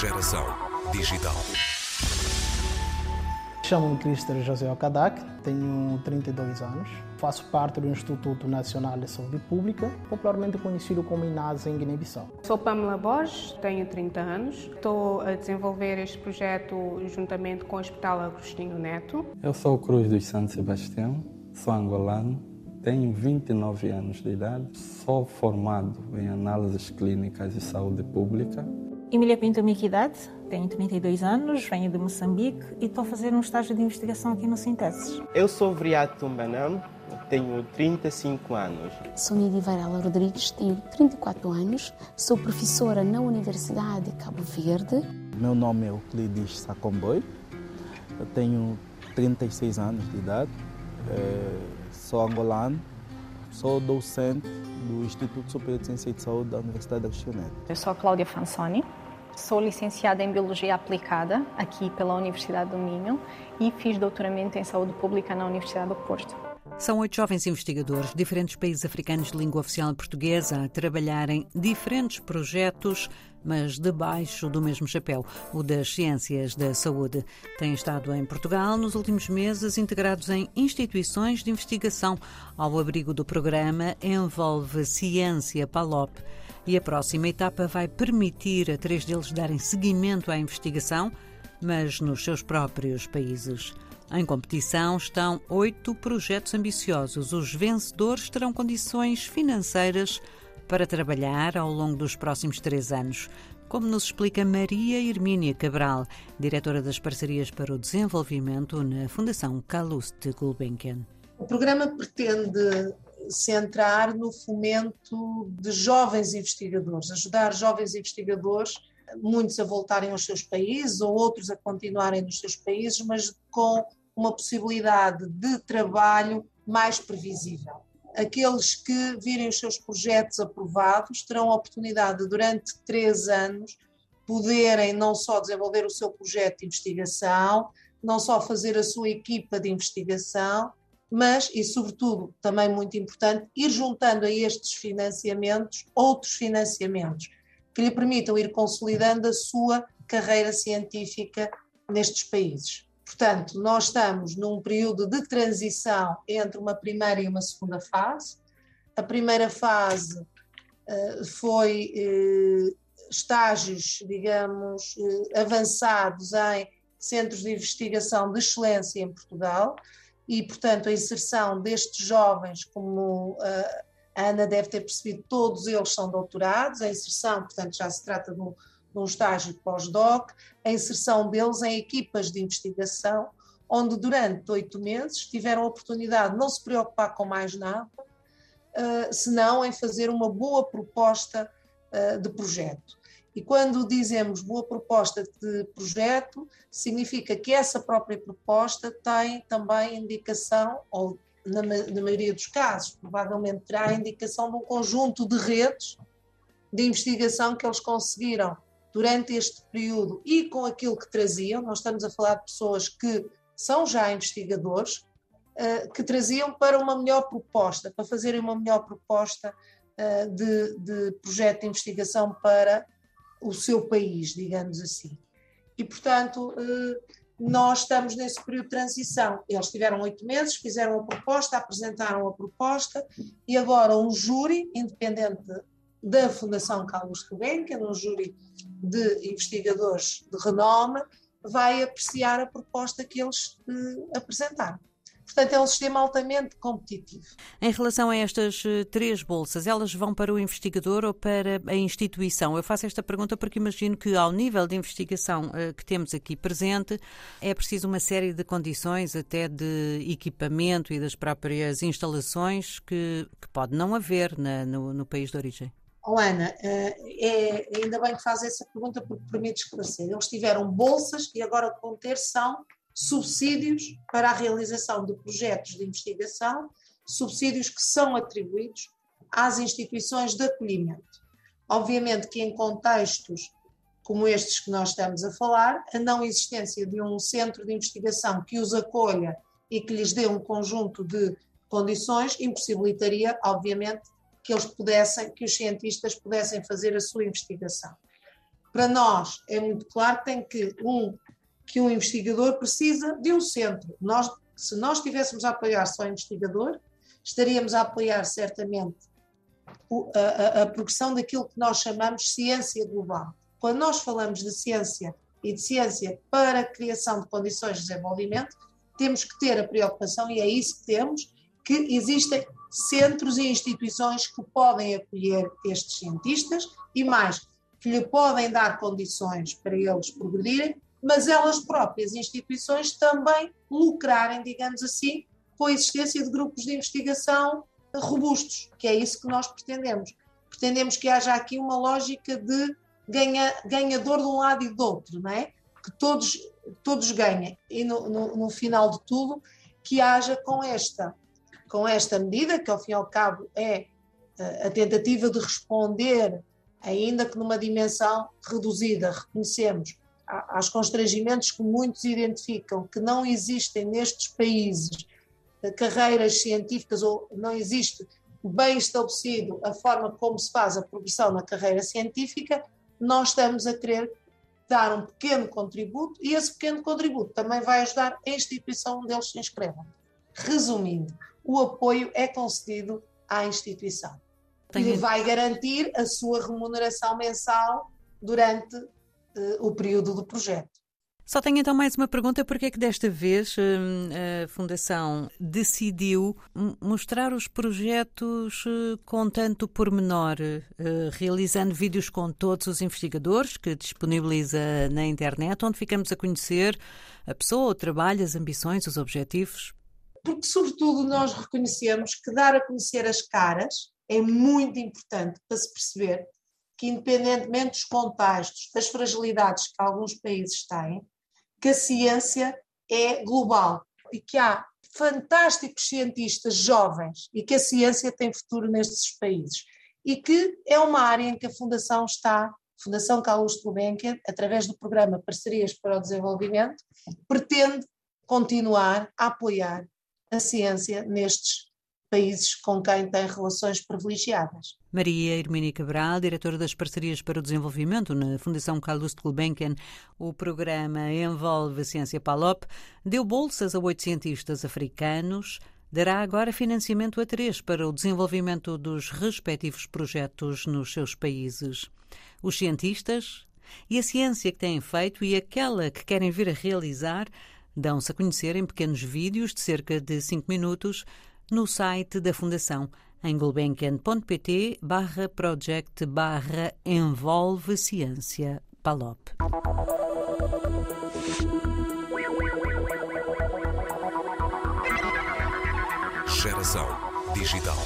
Geração Digital. Chamo-me Crister José Alcadac, tenho 32 anos, faço parte do Instituto Nacional de Saúde Pública, popularmente conhecido como INASA em Guiné-Bissau. Sou Pamela Borges, tenho 30 anos, estou a desenvolver este projeto juntamente com o Hospital Agostinho Neto. Eu sou Cruz dos Santo Sebastião, sou angolano, tenho 29 anos de idade, sou formado em análises clínicas de saúde pública. Emília Pinto Miquidade, tenho 32 anos, venho de Moçambique e estou a fazer um estágio de investigação aqui no Sinteses. Eu sou Vriato Tumbanam, tenho 35 anos. Sou Nidi Varela Rodrigues, tenho 34 anos, sou professora na Universidade de Cabo Verde. Meu nome é Euclides Sacomboi, eu tenho 36 anos de idade, eh, sou angolano, sou docente do Instituto Superior de Ciência e de Saúde da Universidade da Agostinho Eu sou Cláudia Fansoni, Sou licenciada em Biologia Aplicada aqui pela Universidade do Minho e fiz doutoramento em Saúde Pública na Universidade do Porto. São oito jovens investigadores de diferentes países africanos de língua oficial portuguesa a trabalhar em diferentes projetos, mas debaixo do mesmo chapéu, o das ciências da saúde. Têm estado em Portugal nos últimos meses, integrados em instituições de investigação. Ao abrigo do programa Envolve Ciência PALOP e a próxima etapa vai permitir a três deles darem seguimento à investigação, mas nos seus próprios países. Em competição estão oito projetos ambiciosos. Os vencedores terão condições financeiras para trabalhar ao longo dos próximos três anos, como nos explica Maria Hermínia Cabral, diretora das parcerias para o desenvolvimento na Fundação Calouste Gulbenkian. O programa pretende centrar no fomento de jovens investigadores, ajudar jovens investigadores, muitos a voltarem aos seus países ou outros a continuarem nos seus países, mas com uma possibilidade de trabalho mais previsível. Aqueles que virem os seus projetos aprovados terão a oportunidade de, durante três anos, poderem não só desenvolver o seu projeto de investigação, não só fazer a sua equipa de investigação, mas, e sobretudo, também muito importante, ir juntando a estes financiamentos outros financiamentos que lhe permitam ir consolidando a sua carreira científica nestes países. Portanto, nós estamos num período de transição entre uma primeira e uma segunda fase. A primeira fase uh, foi uh, estágios, digamos, uh, avançados em centros de investigação de excelência em Portugal, e, portanto, a inserção destes jovens, como uh, a Ana deve ter percebido, todos eles são doutorados, a inserção, portanto, já se trata de um, de um estágio pós-doc, a inserção deles em equipas de investigação, onde durante oito meses tiveram a oportunidade de não se preocupar com mais nada, uh, senão em fazer uma boa proposta uh, de projeto. E quando dizemos boa proposta de projeto, significa que essa própria proposta tem também indicação, ou na, na maioria dos casos, provavelmente terá indicação de um conjunto de redes de investigação que eles conseguiram durante este período e com aquilo que traziam. Nós estamos a falar de pessoas que são já investigadores, eh, que traziam para uma melhor proposta, para fazerem uma melhor proposta eh, de, de projeto de investigação para o seu país, digamos assim. E, portanto, eh, nós estamos nesse período de transição. Eles tiveram oito meses, fizeram a proposta, apresentaram a proposta e agora um júri independente da Fundação Carlos Gulbenkian, um júri de investigadores de renome, vai apreciar a proposta que eles eh, apresentaram. Portanto, é um sistema altamente competitivo. Em relação a estas eh, três bolsas, elas vão para o investigador ou para a instituição? Eu faço esta pergunta porque imagino que, ao nível de investigação eh, que temos aqui presente, é preciso uma série de condições, até de equipamento e das próprias instalações, que, que pode não haver na, no, no país de origem. Oh, Ana, eh, é, ainda bem que faz essa pergunta porque permite esclarecer. Eles tiveram bolsas e agora vão ter são subsídios para a realização de projetos de investigação, subsídios que são atribuídos às instituições de acolhimento. Obviamente que em contextos como estes que nós estamos a falar, a não existência de um centro de investigação que os acolha e que lhes dê um conjunto de condições impossibilitaria, obviamente, que eles pudessem, que os cientistas pudessem fazer a sua investigação. Para nós é muito claro que tem que um que um investigador precisa de um centro. Nós, se nós estivéssemos a apoiar só o investigador, estaríamos a apoiar certamente a, a, a progressão daquilo que nós chamamos ciência global. Quando nós falamos de ciência e de ciência para a criação de condições de desenvolvimento, temos que ter a preocupação, e é isso que temos, que existem centros e instituições que podem acolher estes cientistas e mais, que lhe podem dar condições para eles progredirem, mas elas próprias, instituições, também lucrarem, digamos assim, com a existência de grupos de investigação robustos, que é isso que nós pretendemos. Pretendemos que haja aqui uma lógica de ganha, ganhador de um lado e do outro, não é? Que todos, todos ganhem. E no, no, no final de tudo, que haja com esta, com esta medida, que ao fim e ao cabo é eh, a tentativa de responder, ainda que numa dimensão reduzida, reconhecemos aos constrangimentos que muitos identificam que não existem nestes países carreiras científicas ou não existe bem estabelecido a forma como se faz a progressão na carreira científica, nós estamos a querer dar um pequeno contributo e esse pequeno contributo também vai ajudar a instituição onde eles se inscrevam. Resumindo, o apoio é concedido à instituição e vai garantir a sua remuneração mensal durante o período do projeto. Só tenho então mais uma pergunta: porque é que desta vez hum, a Fundação decidiu mostrar os projetos eh, com tanto pormenor, eh, realizando vídeos com todos os investigadores que disponibiliza na internet, onde ficamos a conhecer a pessoa, o trabalho, as ambições, os objetivos? Porque, sobretudo, nós reconhecemos que dar a conhecer as caras é muito importante para se perceber que, independentemente dos contextos, das fragilidades que alguns países têm, que a ciência é global e que há fantásticos cientistas jovens e que a ciência tem futuro nestes países e que é uma área em que a Fundação está, Fundação Carlos Gulbenkian, através do programa Parcerias para o Desenvolvimento, pretende continuar a apoiar a ciência nestes países com quem tem relações privilegiadas. Maria Hermínia Cabral, diretora das Parcerias para o Desenvolvimento na Fundação Carlos de Gulbenkian, o programa envolve a ciência PALOP, deu bolsas a oito cientistas africanos, dará agora financiamento a três para o desenvolvimento dos respectivos projetos nos seus países. Os cientistas e a ciência que têm feito e aquela que querem vir a realizar dão-se a conhecer em pequenos vídeos de cerca de cinco minutos no site da Fundação em gulbenkian.pt barra project barra envolve ciência palop. Geração digital.